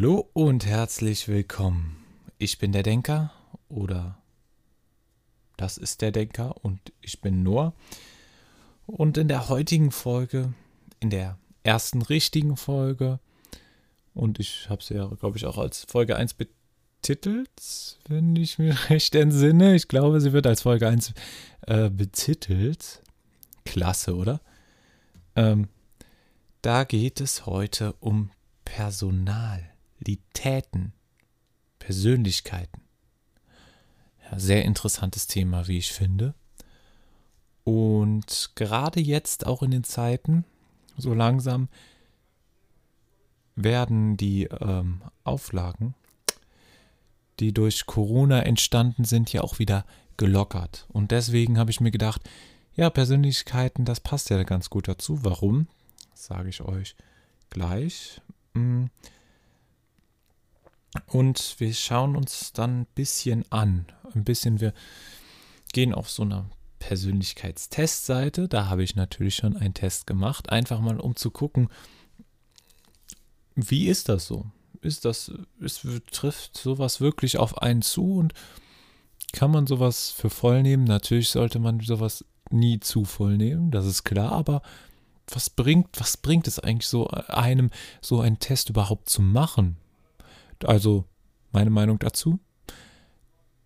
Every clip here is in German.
Hallo und herzlich willkommen. Ich bin der Denker oder das ist der Denker und ich bin Noah. Und in der heutigen Folge, in der ersten richtigen Folge, und ich habe sie ja, glaube ich, auch als Folge 1 betitelt, wenn ich mich recht entsinne. Ich glaube, sie wird als Folge 1 äh, betitelt. Klasse, oder? Ähm, da geht es heute um Personalitäten, Persönlichkeiten. Ja, sehr interessantes Thema, wie ich finde. Und gerade jetzt, auch in den Zeiten, so langsam werden die ähm, Auflagen, die durch Corona entstanden sind, ja auch wieder gelockert. Und deswegen habe ich mir gedacht, ja, Persönlichkeiten, das passt ja ganz gut dazu. Warum? sage ich euch gleich. Mm. Und wir schauen uns dann ein bisschen an. Ein bisschen, wir gehen auf so eine Persönlichkeitstestseite. Da habe ich natürlich schon einen Test gemacht. Einfach mal, um zu gucken, wie ist das so? Ist das, ist, trifft sowas wirklich auf einen zu und kann man sowas für voll nehmen? Natürlich sollte man sowas nie zu voll nehmen, das ist klar, aber was bringt, was bringt es eigentlich so einem, so einen Test überhaupt zu machen? Also, meine Meinung dazu?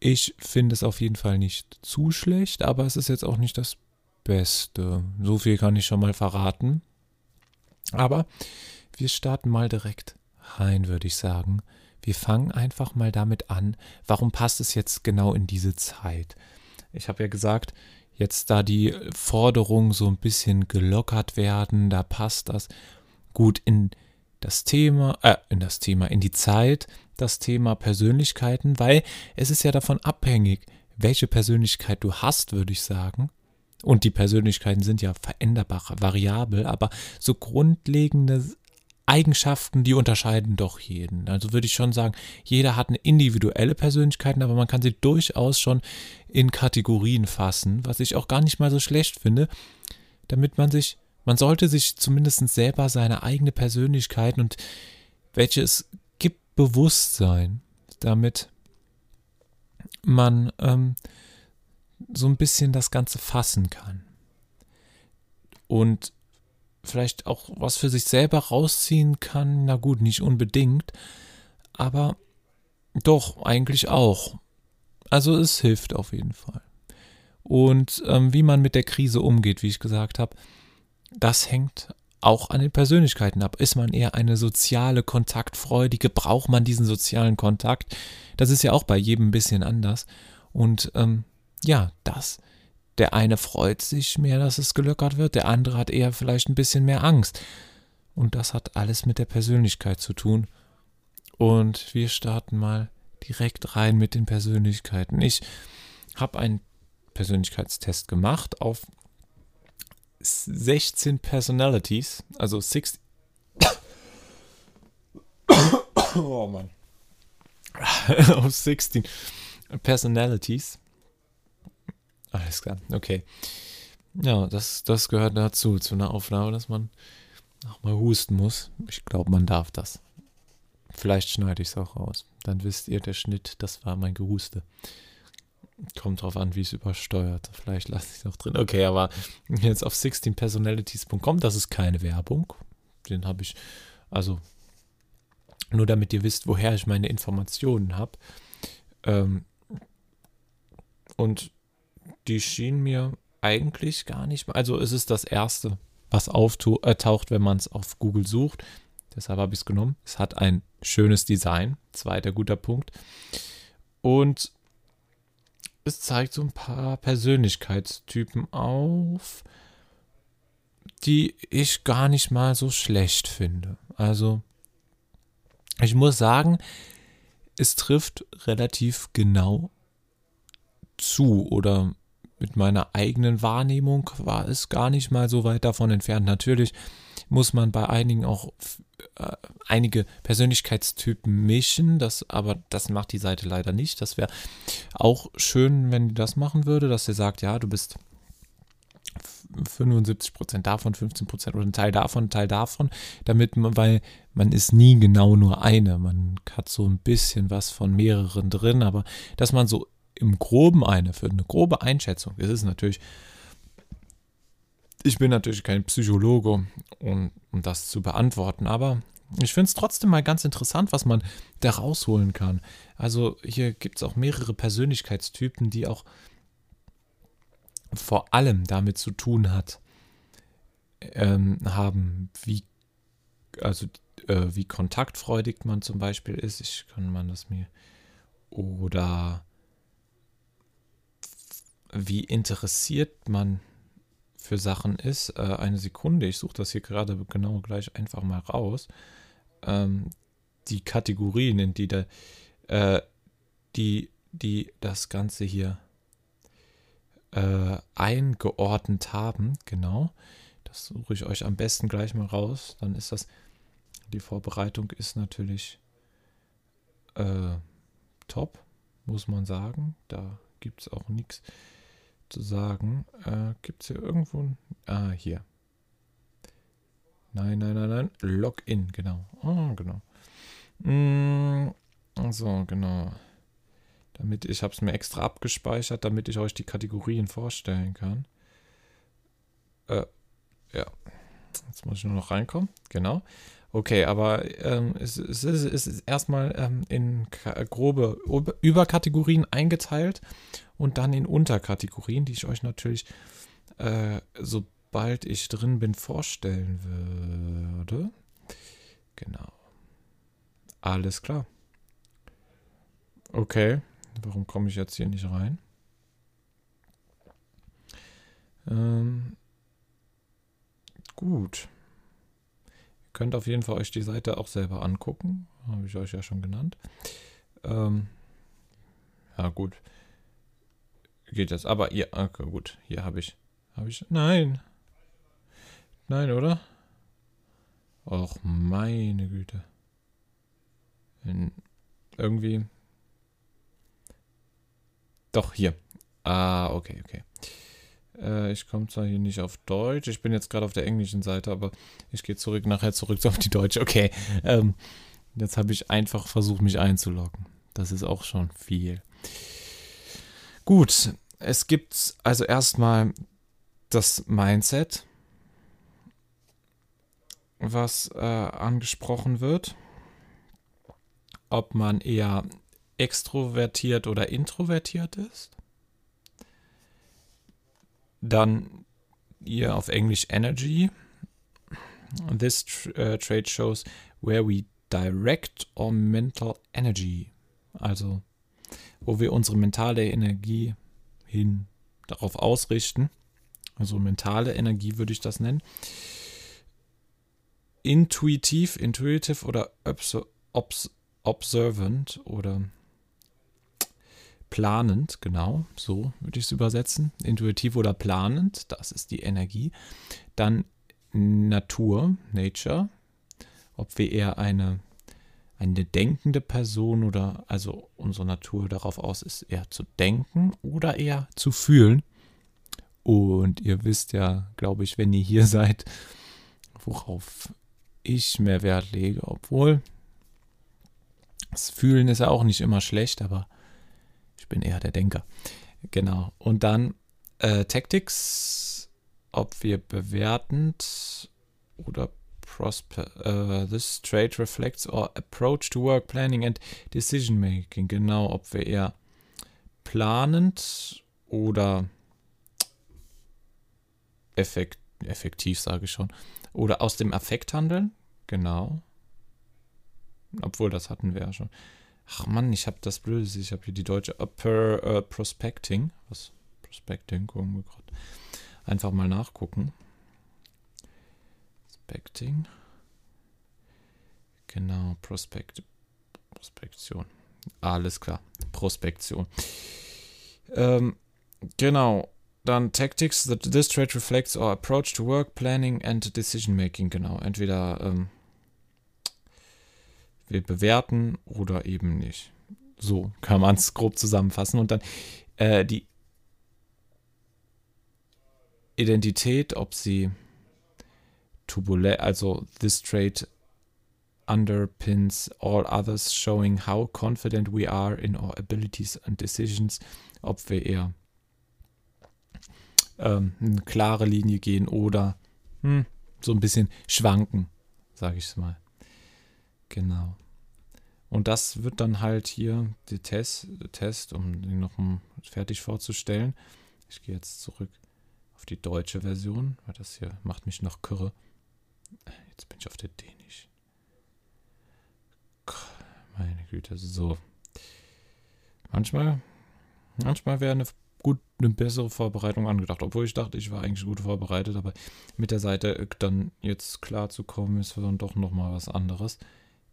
Ich finde es auf jeden Fall nicht zu schlecht, aber es ist jetzt auch nicht das Beste. So viel kann ich schon mal verraten. Aber wir starten mal direkt rein, würde ich sagen. Wir fangen einfach mal damit an, warum passt es jetzt genau in diese Zeit? Ich habe ja gesagt, jetzt da die Forderungen so ein bisschen gelockert werden, da passt das gut in das Thema, äh, in das Thema, in die Zeit, das Thema Persönlichkeiten, weil es ist ja davon abhängig, welche Persönlichkeit du hast, würde ich sagen. Und die Persönlichkeiten sind ja veränderbar, variabel, aber so grundlegende Eigenschaften, die unterscheiden doch jeden. Also würde ich schon sagen, jeder hat eine individuelle Persönlichkeit, aber man kann sie durchaus schon in Kategorien fassen, was ich auch gar nicht mal so schlecht finde, damit man sich, man sollte sich zumindest selber seine eigene Persönlichkeit und welche es gibt, bewusst sein, damit man ähm, so ein bisschen das Ganze fassen kann. Und vielleicht auch was für sich selber rausziehen kann, na gut, nicht unbedingt, aber doch, eigentlich auch. Also es hilft auf jeden Fall. Und ähm, wie man mit der Krise umgeht, wie ich gesagt habe, das hängt auch an den Persönlichkeiten ab. Ist man eher eine soziale, kontaktfreudige, braucht man diesen sozialen Kontakt? Das ist ja auch bei jedem ein bisschen anders. Und ähm, ja, das der eine freut sich mehr, dass es gelockert wird, der andere hat eher vielleicht ein bisschen mehr Angst. Und das hat alles mit der Persönlichkeit zu tun. Und wir starten mal direkt rein mit den Persönlichkeiten. Ich habe einen Persönlichkeitstest gemacht auf 16 Personalities, also 60. oh Mann. auf 16 Personalities alles klar, okay. Ja, das, das gehört dazu, zu einer Aufnahme, dass man auch mal husten muss. Ich glaube, man darf das. Vielleicht schneide ich es auch raus. Dann wisst ihr, der Schnitt, das war mein Gehuste. Kommt drauf an, wie es übersteuert. Vielleicht lasse ich es noch drin. Okay, aber jetzt auf 16personalities.com, das ist keine Werbung. Den habe ich, also nur damit ihr wisst, woher ich meine Informationen habe. Ähm, und die schien mir eigentlich gar nicht. Also es ist das erste, was auftaucht, wenn man es auf Google sucht. Deshalb habe ich es genommen. Es hat ein schönes Design. Zweiter guter Punkt. Und es zeigt so ein paar Persönlichkeitstypen auf, die ich gar nicht mal so schlecht finde. Also, ich muss sagen, es trifft relativ genau zu oder mit meiner eigenen Wahrnehmung war es gar nicht mal so weit davon entfernt. Natürlich muss man bei einigen auch äh, einige Persönlichkeitstypen mischen, das, aber das macht die Seite leider nicht. Das wäre auch schön, wenn die das machen würde, dass sie sagt, ja, du bist 75% davon, 15% oder ein Teil davon, ein Teil davon, damit man, weil man ist nie genau nur eine. Man hat so ein bisschen was von mehreren drin, aber dass man so im Groben eine, für eine grobe Einschätzung, das ist natürlich, ich bin natürlich kein Psychologe, um, um das zu beantworten, aber ich finde es trotzdem mal ganz interessant, was man da rausholen kann. Also hier gibt es auch mehrere Persönlichkeitstypen, die auch vor allem damit zu tun hat, ähm, haben, wie, also äh, wie kontaktfreudig man zum Beispiel ist. Ich kann man das mir oder wie interessiert man für Sachen ist. Äh, eine Sekunde, ich suche das hier gerade genau gleich einfach mal raus. Ähm, die Kategorien, in die, da, äh, die, die das Ganze hier äh, eingeordnet haben. Genau. Das suche ich euch am besten gleich mal raus. Dann ist das, die Vorbereitung ist natürlich äh, top, muss man sagen. Da gibt es auch nichts sagen. Äh, gibt es hier irgendwo ein. Ah, hier. Nein, nein, nein, nein. Login, genau. Oh, genau. Mm, so, genau damit ich habe es mir extra abgespeichert, damit ich euch die Kategorien vorstellen kann. Äh, ja, jetzt muss ich nur noch reinkommen. Genau. Okay, aber ähm, es, es, ist, es, ist, erstmal ähm, in grobe Überkategorien eingeteilt und dann in Unterkategorien, die ich euch natürlich, äh, sobald ich drin bin, vorstellen würde. Genau. Alles klar. Okay. Warum komme ich jetzt hier nicht rein? Ähm, gut. Ihr könnt auf jeden Fall euch die Seite auch selber angucken. Habe ich euch ja schon genannt. Ähm, ja, gut. Geht das. Aber hier, okay, gut. Hier habe ich. Habe ich. Nein. Nein, oder? Och, meine Güte. In, irgendwie doch, hier. Ah, okay, okay. Äh, ich komme zwar hier nicht auf Deutsch. Ich bin jetzt gerade auf der englischen Seite, aber ich gehe zurück, nachher zurück auf die deutsche. Okay. Ähm, jetzt habe ich einfach versucht, mich einzuloggen. Das ist auch schon viel. Gut, es gibt also erstmal das Mindset, was äh, angesprochen wird. Ob man eher extrovertiert oder introvertiert ist. Dann hier auf Englisch Energy. This uh, trade shows where we direct our mental energy. Also, wo wir unsere mentale Energie hin darauf ausrichten. Also mentale Energie würde ich das nennen. Intuitiv, intuitive oder obs observant oder planend, genau, so würde ich es übersetzen. Intuitiv oder planend, das ist die Energie. Dann Natur, Nature, ob wir eher eine, eine denkende Person oder also unsere Natur darauf aus ist, eher zu denken oder eher zu fühlen. Und ihr wisst ja, glaube ich, wenn ihr hier seid, worauf ich mehr Wert lege, obwohl das Fühlen ist ja auch nicht immer schlecht, aber bin eher der Denker. Genau. Und dann äh, Tactics, ob wir bewertend oder prosper. Uh, this trait reflects our approach to work planning and decision making. Genau, ob wir eher planend oder effekt, effektiv, sage ich schon. Oder aus dem Affekt handeln. Genau. Obwohl, das hatten wir ja schon. Ach Mann, ich habe das Blöde, ich habe hier die deutsche Upper uh, Prospecting. Was? Prospecting, gucken wir gerade. Einfach mal nachgucken. Prospecting. Genau, Prospekt. Prospektion. Alles klar. Prospektion. Ähm, genau. Dann Tactics. This trait reflects our approach to work, planning and decision making. Genau. Entweder ähm, wir bewerten oder eben nicht. So kann man es grob zusammenfassen. Und dann äh, die Identität, ob sie turbulent, also this trait underpins all others, showing how confident we are in our abilities and decisions, ob wir eher ähm, eine klare Linie gehen oder hm, so ein bisschen schwanken, sage ich es mal. Genau. Und das wird dann halt hier der Test, Test, um den noch fertig vorzustellen. Ich gehe jetzt zurück auf die deutsche Version, weil das hier macht mich noch kürre. Jetzt bin ich auf der Dänisch. Meine Güte, so. Manchmal, manchmal wäre eine gut eine bessere Vorbereitung angedacht, obwohl ich dachte, ich war eigentlich gut vorbereitet, aber mit der Seite dann jetzt klar zu kommen, ist dann doch nochmal was anderes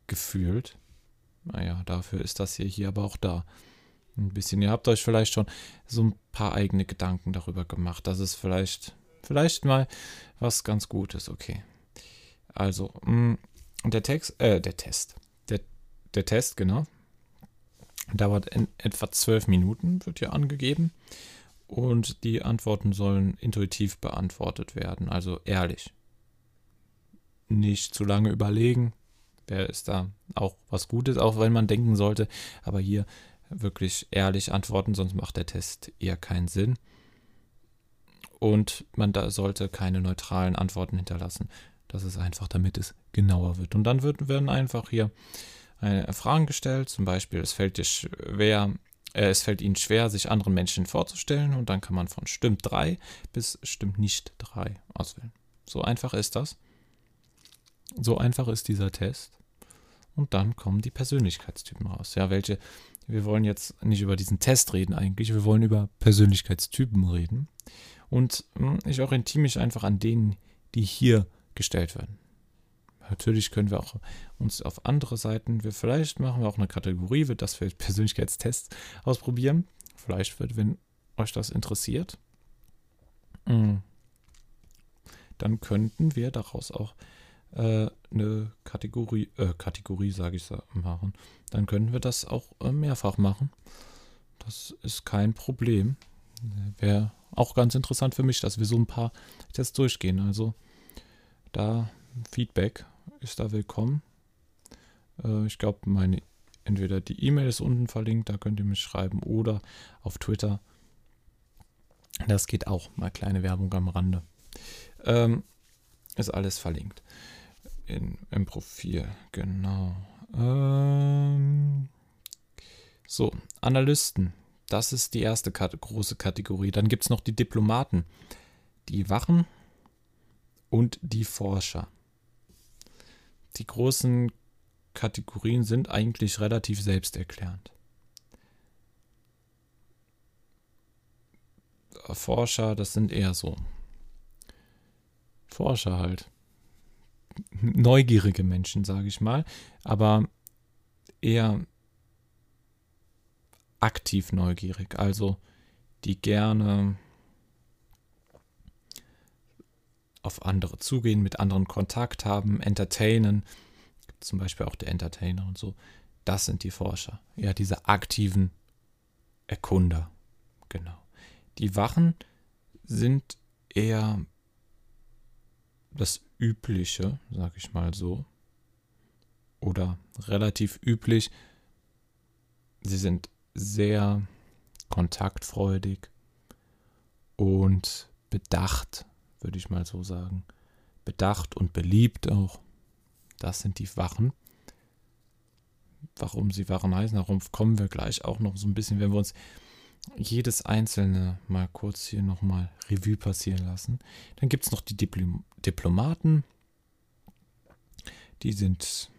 gefühlt. Naja, dafür ist das hier, hier aber auch da. Ein bisschen. Ihr habt euch vielleicht schon so ein paar eigene Gedanken darüber gemacht. Das ist vielleicht, vielleicht mal was ganz Gutes. Okay. Also, mh, mm, der Text, äh, der Test. Der, der Test, genau. Dauert in etwa zwölf Minuten, wird hier angegeben. Und die Antworten sollen intuitiv beantwortet werden, also ehrlich. Nicht zu lange überlegen, wäre es da auch was Gutes, auch wenn man denken sollte, aber hier wirklich ehrlich antworten, sonst macht der Test eher keinen Sinn. Und man da sollte keine neutralen Antworten hinterlassen. Das ist einfach, damit es genauer wird. Und dann wird, werden einfach hier äh, Fragen gestellt, zum Beispiel, es fällt dir schwer, äh, es fällt ihnen schwer, sich anderen Menschen vorzustellen, und dann kann man von stimmt 3 bis stimmt nicht 3 auswählen. So einfach ist das. So einfach ist dieser Test. Und dann kommen die Persönlichkeitstypen raus. Ja, welche, wir wollen jetzt nicht über diesen Test reden eigentlich, wir wollen über Persönlichkeitstypen reden. Und hm, ich orientiere mich einfach an denen, die hier gestellt werden. Natürlich können wir auch uns auf andere Seiten, wir, vielleicht machen wir auch eine Kategorie, wird das für Persönlichkeitstests ausprobieren. Vielleicht wird, wenn euch das interessiert, hm, dann könnten wir daraus auch äh, eine Kategorie, äh, Kategorie sage ich, machen. Dann können wir das auch äh, mehrfach machen. Das ist kein Problem. Wäre auch ganz interessant für mich, dass wir so ein paar Tests durchgehen. Also da Feedback ist da willkommen. Äh, ich glaube, meine entweder die E-Mail ist unten verlinkt, da könnt ihr mich schreiben, oder auf Twitter. Das geht auch. Mal kleine Werbung am Rande. Ähm, ist alles verlinkt in, im Profil, genau. Ähm, so, Analysten. Das ist die erste Kat große Kategorie. Dann gibt es noch die Diplomaten, die Wachen und die Forscher. Die großen Kategorien sind eigentlich relativ selbsterklärend. Forscher, das sind eher so Forscher halt neugierige Menschen, sage ich mal, aber eher aktiv neugierig, also die gerne auf andere zugehen, mit anderen Kontakt haben, entertainen, zum Beispiel auch der Entertainer und so. Das sind die Forscher, ja, diese aktiven Erkunder, genau. Die Wachen sind eher das Übliche, sag ich mal so, oder relativ üblich. Sie sind sehr kontaktfreudig und bedacht, würde ich mal so sagen. Bedacht und beliebt auch. Das sind die Wachen. Warum sie Wachen heißen, darauf kommen wir gleich auch noch so ein bisschen, wenn wir uns jedes einzelne mal kurz hier nochmal Revue passieren lassen. Dann gibt es noch die Diplom Diplomaten. Die sind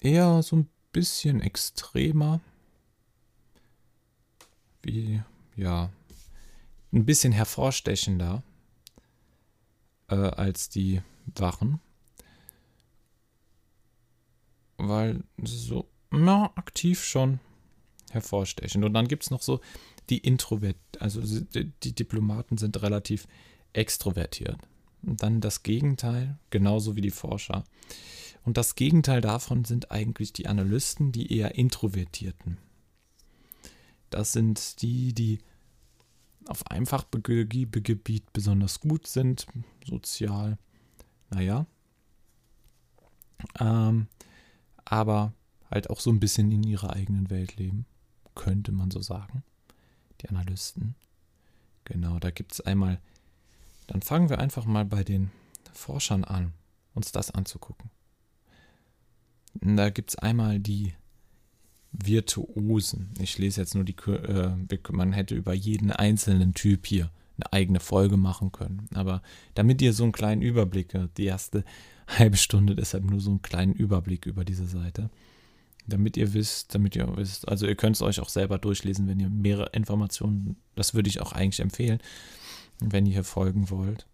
eher so ein bisschen extremer. Wie, ja, ein bisschen hervorstechender äh, als die Wachen. Weil so, na, aktiv schon hervorstechend. Und dann gibt es noch so die Introvert, also die Diplomaten sind relativ extrovertiert. Und dann das Gegenteil, genauso wie die Forscher. Und das Gegenteil davon sind eigentlich die Analysten, die eher Introvertierten. Das sind die, die auf einem besonders gut sind, sozial, naja. Ähm, aber halt auch so ein bisschen in ihrer eigenen Welt leben, könnte man so sagen. Die Analysten. Genau, da gibt es einmal, dann fangen wir einfach mal bei den Forschern an, uns das anzugucken. Da gibt es einmal die Virtuosen. Ich lese jetzt nur die, äh, man hätte über jeden einzelnen Typ hier eine eigene Folge machen können. Aber damit ihr so einen kleinen Überblick, die erste halbe Stunde deshalb nur so einen kleinen Überblick über diese Seite, damit ihr wisst, damit ihr wisst, also ihr könnt es euch auch selber durchlesen, wenn ihr mehrere Informationen, das würde ich auch eigentlich empfehlen, wenn ihr hier folgen wollt,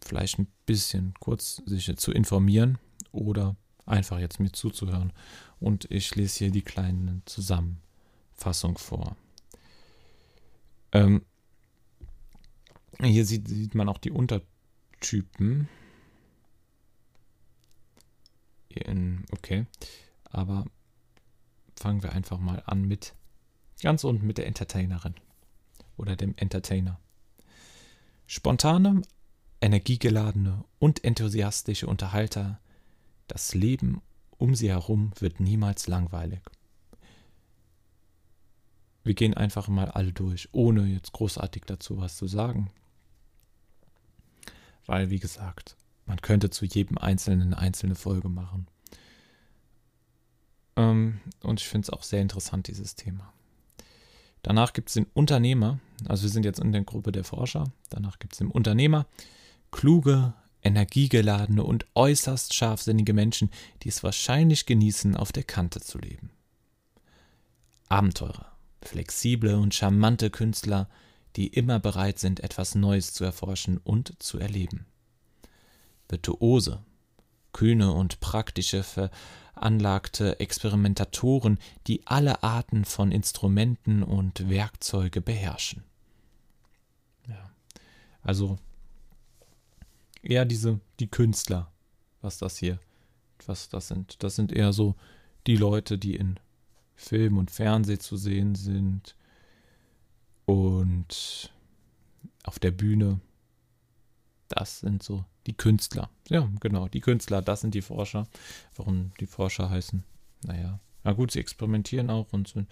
vielleicht ein bisschen kurz sich zu informieren oder einfach jetzt mir zuzuhören. Und ich lese hier die kleine Zusammenfassung vor. Ähm, hier sieht, sieht man auch die Untertypen. In, okay, aber fangen wir einfach mal an mit ganz unten mit der Entertainerin oder dem Entertainer. Spontane, energiegeladene und enthusiastische Unterhalter das Leben um sie herum wird niemals langweilig. Wir gehen einfach mal alle durch, ohne jetzt großartig dazu was zu sagen. Weil, wie gesagt, man könnte zu jedem Einzelnen eine einzelne Folge machen. Ähm, und ich finde es auch sehr interessant, dieses Thema. Danach gibt es den Unternehmer, also wir sind jetzt in der Gruppe der Forscher, danach gibt es den Unternehmer, kluge, energiegeladene und äußerst scharfsinnige Menschen, die es wahrscheinlich genießen, auf der Kante zu leben. Abenteurer, flexible und charmante Künstler, die immer bereit sind, etwas Neues zu erforschen und zu erleben. Virtuose, kühne und praktische veranlagte Experimentatoren, die alle Arten von Instrumenten und Werkzeuge beherrschen. Ja. Also eher diese, die Künstler, was das hier, was das sind. Das sind eher so die Leute, die in Film und Fernsehen zu sehen sind und auf der Bühne. Das sind so die Künstler. Ja, genau, die Künstler, das sind die Forscher. Warum die Forscher heißen? Naja, na gut, sie experimentieren auch und sind,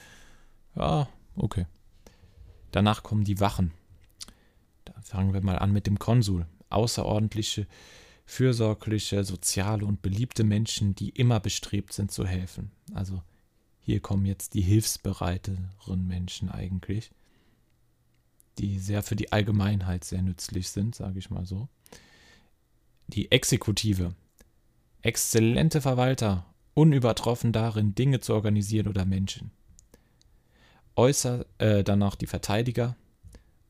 ja, okay. Danach kommen die Wachen. Da fangen wir mal an mit dem Konsul außerordentliche, fürsorgliche, soziale und beliebte Menschen, die immer bestrebt sind zu helfen. Also hier kommen jetzt die hilfsbereiteren Menschen eigentlich, die sehr für die Allgemeinheit sehr nützlich sind, sage ich mal so. Die Exekutive, exzellente Verwalter, unübertroffen darin, Dinge zu organisieren oder Menschen. Äußer, äh, danach die Verteidiger,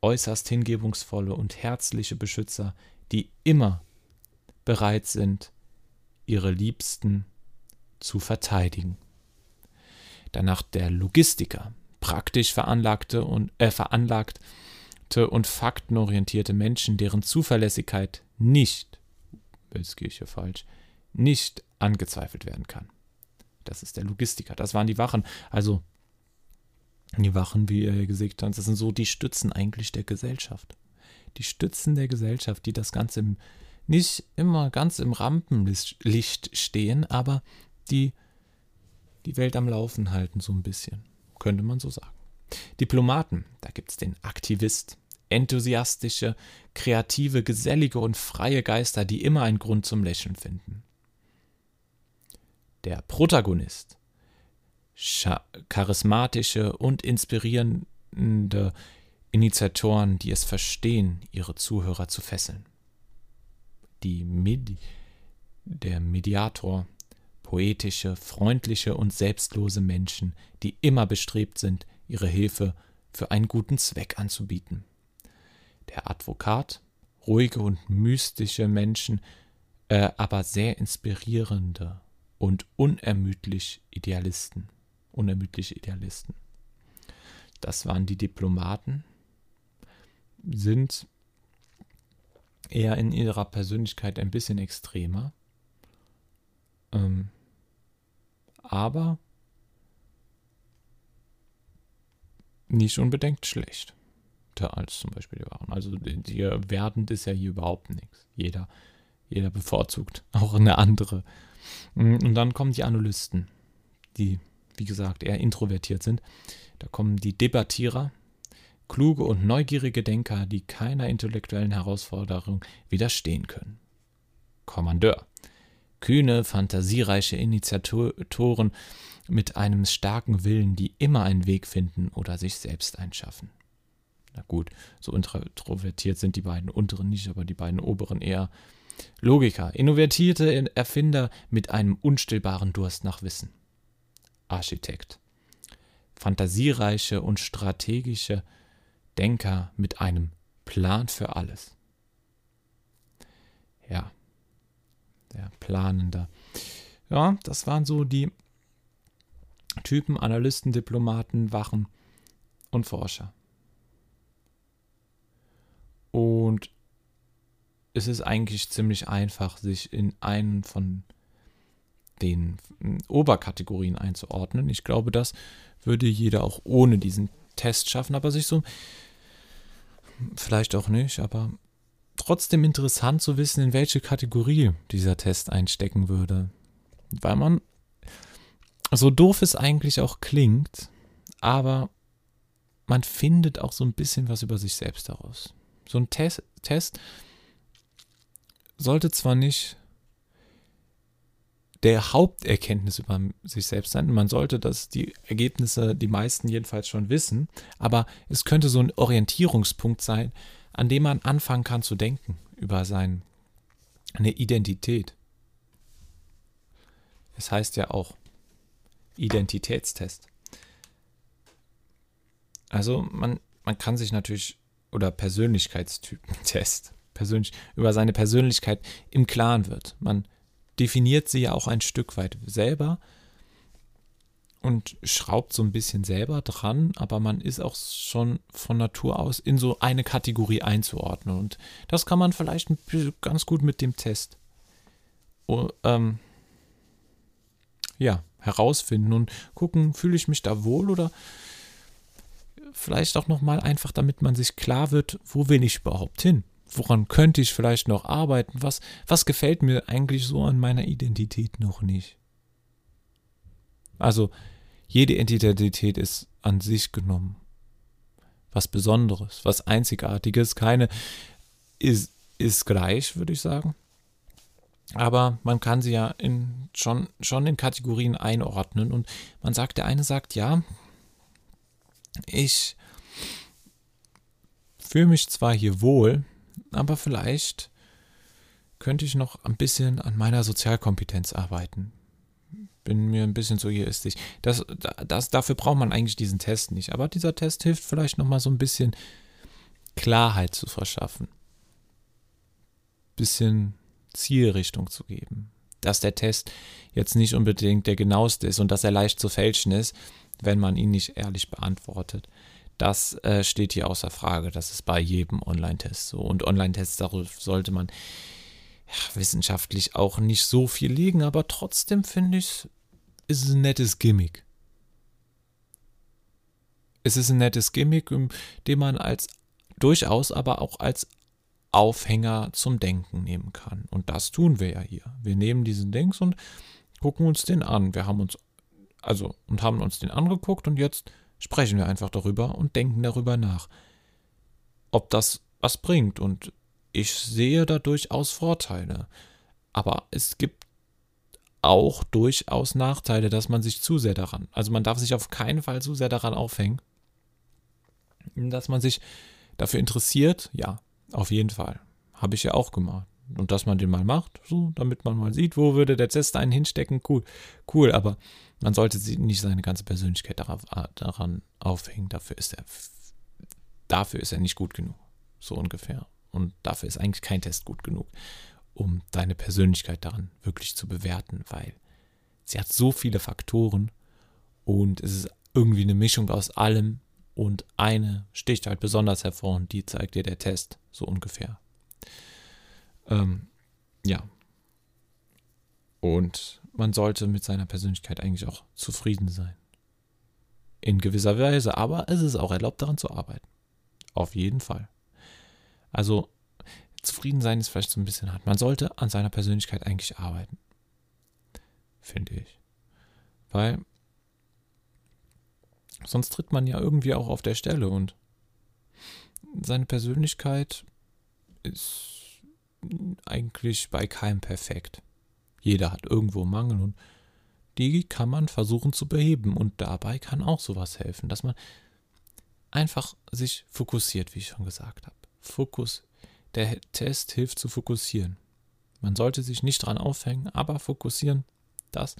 äußerst hingebungsvolle und herzliche Beschützer, die immer bereit sind, ihre Liebsten zu verteidigen. Danach der Logistiker, praktisch veranlagte und äh, veranlagte und faktenorientierte Menschen, deren Zuverlässigkeit nicht, jetzt gehe ich hier falsch, nicht angezweifelt werden kann. Das ist der Logistiker. Das waren die Wachen. Also die Wachen, wie ihr gesagt habt, das sind so die Stützen eigentlich der Gesellschaft. Die Stützen der Gesellschaft, die das Ganze im, nicht immer ganz im Rampenlicht stehen, aber die die Welt am Laufen halten, so ein bisschen. Könnte man so sagen. Diplomaten, da gibt es den Aktivist, enthusiastische, kreative, gesellige und freie Geister, die immer einen Grund zum Lächeln finden. Der Protagonist, charismatische und inspirierende Initiatoren, die es verstehen, ihre Zuhörer zu fesseln. Die Medi der Mediator, poetische, freundliche und selbstlose Menschen, die immer bestrebt sind, ihre Hilfe für einen guten Zweck anzubieten. Der Advokat, ruhige und mystische Menschen, äh, aber sehr inspirierende und unermüdlich Idealisten unermüdliche Idealisten. Das waren die Diplomaten, sind eher in ihrer Persönlichkeit ein bisschen extremer, ähm, aber nicht unbedingt schlecht. als zum Beispiel die wahren. Also hier wertend ist ja hier überhaupt nichts. Jeder, jeder bevorzugt auch eine andere. Und dann kommen die Analysten, die, wie gesagt, eher introvertiert sind. Da kommen die Debattierer, kluge und neugierige Denker, die keiner intellektuellen Herausforderung widerstehen können. Kommandeur. Kühne, fantasiereiche Initiatoren mit einem starken Willen, die immer einen Weg finden oder sich selbst einschaffen. Na gut, so introvertiert sind die beiden unteren nicht, aber die beiden oberen eher. Logiker, innovative Erfinder mit einem unstillbaren Durst nach Wissen. Architekt. Fantasiereiche und strategische Denker mit einem Plan für alles. Ja, der Planende. Ja, das waren so die Typen, Analysten, Diplomaten, Wachen und Forscher. Und es ist eigentlich ziemlich einfach, sich in einen von den Oberkategorien einzuordnen. Ich glaube, das würde jeder auch ohne diesen Test schaffen, aber sich so, vielleicht auch nicht, aber trotzdem interessant zu wissen, in welche Kategorie dieser Test einstecken würde. Weil man, so doof es eigentlich auch klingt, aber man findet auch so ein bisschen was über sich selbst daraus. So ein Test, Test sollte zwar nicht der Haupterkenntnis über sich selbst sein. Man sollte das, die Ergebnisse, die meisten jedenfalls schon wissen, aber es könnte so ein Orientierungspunkt sein, an dem man anfangen kann zu denken über seine Identität. Es heißt ja auch Identitätstest. Also man, man kann sich natürlich, oder Persönlichkeitstypentest, persönlich, über seine Persönlichkeit im Klaren wird. Man definiert sie ja auch ein Stück weit selber und schraubt so ein bisschen selber dran, aber man ist auch schon von Natur aus in so eine Kategorie einzuordnen. Und das kann man vielleicht ganz gut mit dem Test oh, ähm, ja, herausfinden und gucken, fühle ich mich da wohl oder vielleicht auch nochmal einfach, damit man sich klar wird, wo will ich überhaupt hin? Woran könnte ich vielleicht noch arbeiten? Was, was gefällt mir eigentlich so an meiner Identität noch nicht? Also, jede Identität ist an sich genommen. Was Besonderes, was Einzigartiges. Keine ist, ist gleich, würde ich sagen. Aber man kann sie ja in, schon, schon in Kategorien einordnen. Und man sagt, der eine sagt, ja, ich fühle mich zwar hier wohl, aber vielleicht könnte ich noch ein bisschen an meiner Sozialkompetenz arbeiten bin mir ein bisschen zu egoistisch. Das, das, dafür braucht man eigentlich diesen Test nicht. Aber dieser Test hilft vielleicht nochmal so ein bisschen Klarheit zu verschaffen. Bisschen Zielrichtung zu geben. Dass der Test jetzt nicht unbedingt der genaueste ist und dass er leicht zu fälschen ist, wenn man ihn nicht ehrlich beantwortet. Das äh, steht hier außer Frage. Das ist bei jedem Online-Test so. Und Online-Tests, darauf sollte man ja, wissenschaftlich auch nicht so viel legen, aber trotzdem finde ich ist es ein nettes Gimmick. Es ist ein nettes Gimmick, den man als durchaus aber auch als Aufhänger zum Denken nehmen kann. Und das tun wir ja hier. Wir nehmen diesen Dings und gucken uns den an. Wir haben uns also und haben uns den angeguckt und jetzt sprechen wir einfach darüber und denken darüber nach, ob das was bringt. Und ich sehe da durchaus Vorteile. Aber es gibt auch durchaus Nachteile, dass man sich zu sehr daran, also man darf sich auf keinen Fall zu sehr daran aufhängen, dass man sich dafür interessiert, ja, auf jeden Fall. Habe ich ja auch gemacht. Und dass man den mal macht, so, damit man mal sieht, wo würde der Test einen hinstecken, cool, cool, aber man sollte nicht seine ganze Persönlichkeit darauf, daran aufhängen, dafür ist er, dafür ist er nicht gut genug, so ungefähr. Und dafür ist eigentlich kein Test gut genug um deine Persönlichkeit daran wirklich zu bewerten, weil sie hat so viele Faktoren und es ist irgendwie eine Mischung aus allem und eine sticht halt besonders hervor und die zeigt dir der Test, so ungefähr. Ähm, ja. Und man sollte mit seiner Persönlichkeit eigentlich auch zufrieden sein. In gewisser Weise, aber es ist auch erlaubt, daran zu arbeiten. Auf jeden Fall. Also, zufrieden sein ist vielleicht so ein bisschen hart. Man sollte an seiner Persönlichkeit eigentlich arbeiten. Finde ich. Weil sonst tritt man ja irgendwie auch auf der Stelle und seine Persönlichkeit ist eigentlich bei keinem perfekt. Jeder hat irgendwo Mangel und die kann man versuchen zu beheben und dabei kann auch sowas helfen, dass man einfach sich fokussiert, wie ich schon gesagt habe. Fokus. Der Test hilft zu fokussieren. Man sollte sich nicht dran aufhängen, aber fokussieren, das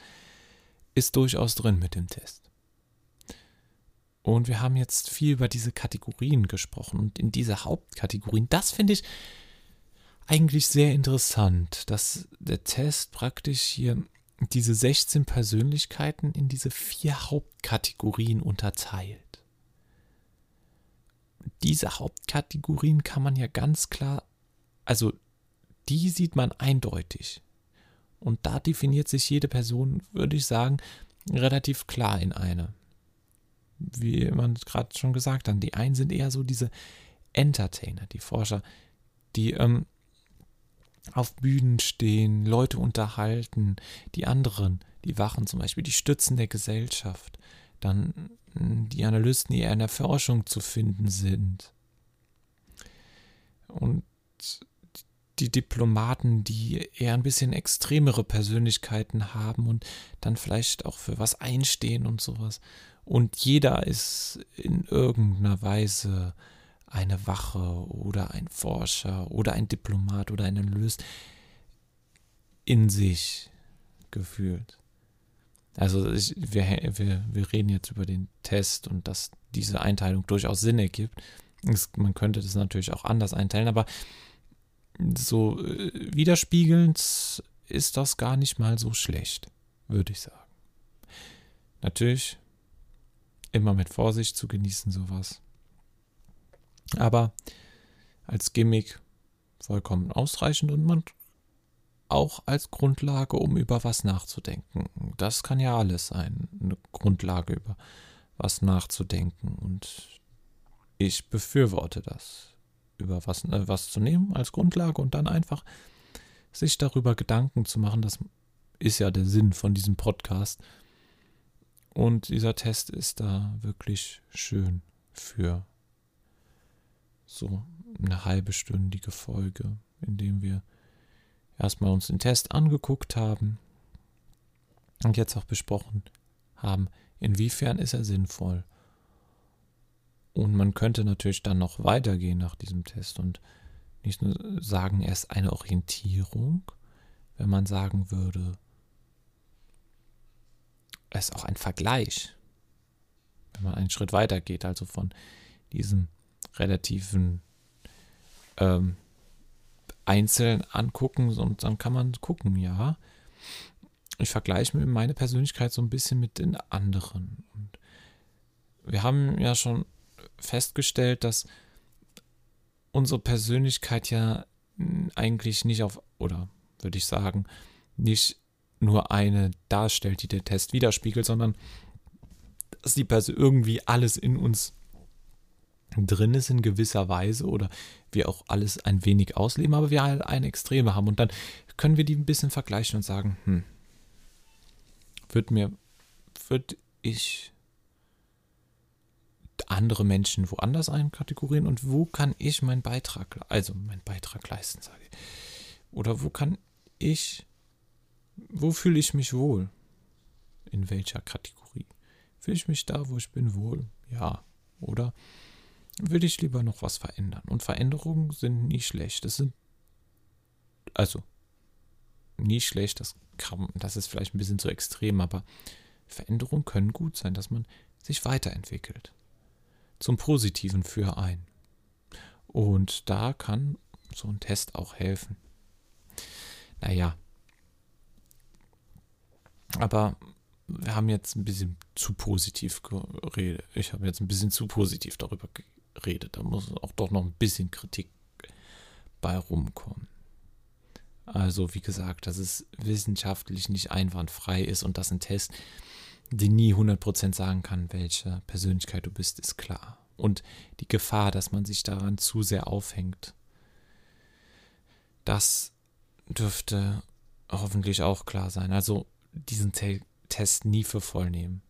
ist durchaus drin mit dem Test. Und wir haben jetzt viel über diese Kategorien gesprochen und in diese Hauptkategorien, das finde ich eigentlich sehr interessant, dass der Test praktisch hier diese 16 Persönlichkeiten in diese vier Hauptkategorien unterteilt. Diese Hauptkategorien kann man ja ganz klar, also die sieht man eindeutig. Und da definiert sich jede Person, würde ich sagen, relativ klar in eine. Wie man gerade schon gesagt hat, die einen sind eher so diese Entertainer, die Forscher, die ähm, auf Bühnen stehen, Leute unterhalten, die anderen, die Wachen zum Beispiel, die Stützen der Gesellschaft, dann die Analysten, die eher in der Forschung zu finden sind. Und die Diplomaten, die eher ein bisschen extremere Persönlichkeiten haben und dann vielleicht auch für was einstehen und sowas. Und jeder ist in irgendeiner Weise eine Wache oder ein Forscher oder ein Diplomat oder ein Analyst in sich gefühlt. Also ich, wir, wir, wir reden jetzt über den Test und dass diese Einteilung durchaus Sinn ergibt. Es, man könnte das natürlich auch anders einteilen, aber so äh, widerspiegelnd ist das gar nicht mal so schlecht, würde ich sagen. Natürlich immer mit Vorsicht zu genießen, sowas. Aber als Gimmick vollkommen ausreichend und man auch als Grundlage, um über was nachzudenken. Das kann ja alles sein, eine Grundlage über was nachzudenken. Und ich befürworte das, über was, äh, was zu nehmen als Grundlage und dann einfach sich darüber Gedanken zu machen. Das ist ja der Sinn von diesem Podcast. Und dieser Test ist da wirklich schön für so eine halbe stündige Folge, in dem wir erstmal uns den Test angeguckt haben und jetzt auch besprochen haben, inwiefern ist er sinnvoll. Und man könnte natürlich dann noch weitergehen nach diesem Test und nicht nur sagen, er ist eine Orientierung, wenn man sagen würde, er ist auch ein Vergleich, wenn man einen Schritt weiter geht, also von diesem relativen ähm, einzeln angucken und dann kann man gucken, ja, ich vergleiche meine Persönlichkeit so ein bisschen mit den anderen. Und wir haben ja schon festgestellt, dass unsere Persönlichkeit ja eigentlich nicht auf, oder würde ich sagen, nicht nur eine darstellt, die der Test widerspiegelt, sondern dass die Person irgendwie alles in uns drin ist in gewisser Weise oder wir auch alles ein wenig ausleben, aber wir halt eine Extreme haben und dann können wir die ein bisschen vergleichen und sagen, hm, wird mir, würde ich andere Menschen woanders einkategorieren und wo kann ich meinen Beitrag, also meinen Beitrag leisten, sage ich. Oder wo kann ich, wo fühle ich mich wohl? In welcher Kategorie? Fühle ich mich da, wo ich bin, wohl? Ja. Oder würde ich lieber noch was verändern. Und Veränderungen sind nie schlecht. Das sind, also, nie schlecht, das, kann, das ist vielleicht ein bisschen zu extrem, aber Veränderungen können gut sein, dass man sich weiterentwickelt. Zum Positiven für ein. Und da kann so ein Test auch helfen. Naja. Aber wir haben jetzt ein bisschen zu positiv geredet. Ich habe jetzt ein bisschen zu positiv darüber redet. Da muss auch doch noch ein bisschen Kritik bei rumkommen. Also, wie gesagt, dass es wissenschaftlich nicht einwandfrei ist und dass ein Test, die nie 100% sagen kann, welche Persönlichkeit du bist, ist klar. und die Gefahr, dass man sich daran zu sehr aufhängt. Das dürfte hoffentlich auch klar sein. Also diesen Te Test nie für voll nehmen.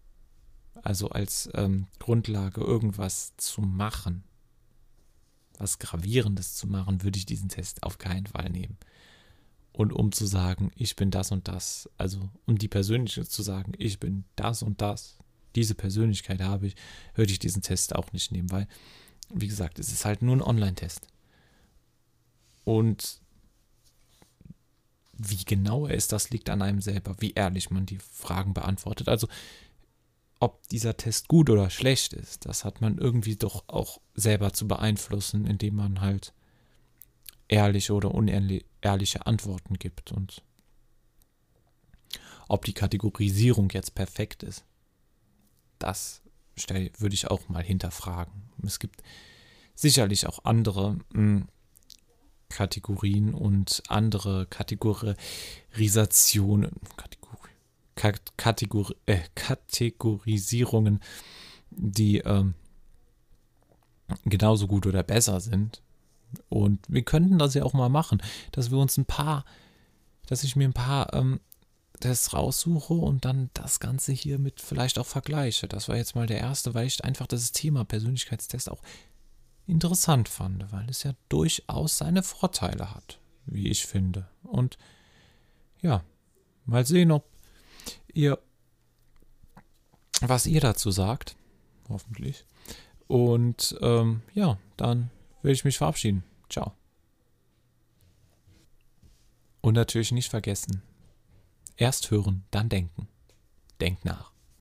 Also als ähm, Grundlage irgendwas zu machen, was Gravierendes zu machen, würde ich diesen Test auf keinen Fall nehmen. Und um zu sagen, ich bin das und das, also um die Persönlichkeit zu sagen, ich bin das und das, diese Persönlichkeit habe ich, würde ich diesen Test auch nicht nehmen, weil, wie gesagt, es ist halt nur ein Online-Test. Und wie genau er ist, das liegt an einem selber, wie ehrlich man die Fragen beantwortet. Also, ob dieser Test gut oder schlecht ist, das hat man irgendwie doch auch selber zu beeinflussen, indem man halt ehrliche oder unehrliche Antworten gibt. Und ob die Kategorisierung jetzt perfekt ist, das würde ich auch mal hinterfragen. Es gibt sicherlich auch andere hm, Kategorien und andere Kategorisationen, Kategori, äh, Kategorisierungen, die ähm, genauso gut oder besser sind. Und wir könnten das ja auch mal machen, dass wir uns ein paar, dass ich mir ein paar ähm, das raussuche und dann das Ganze hier mit vielleicht auch vergleiche. Das war jetzt mal der erste, weil ich einfach das Thema Persönlichkeitstest auch interessant fand, weil es ja durchaus seine Vorteile hat, wie ich finde. Und ja, mal sehen, ob ihr, was ihr dazu sagt, hoffentlich. Und ähm, ja, dann will ich mich verabschieden. Ciao. Und natürlich nicht vergessen, erst hören, dann denken. Denk nach.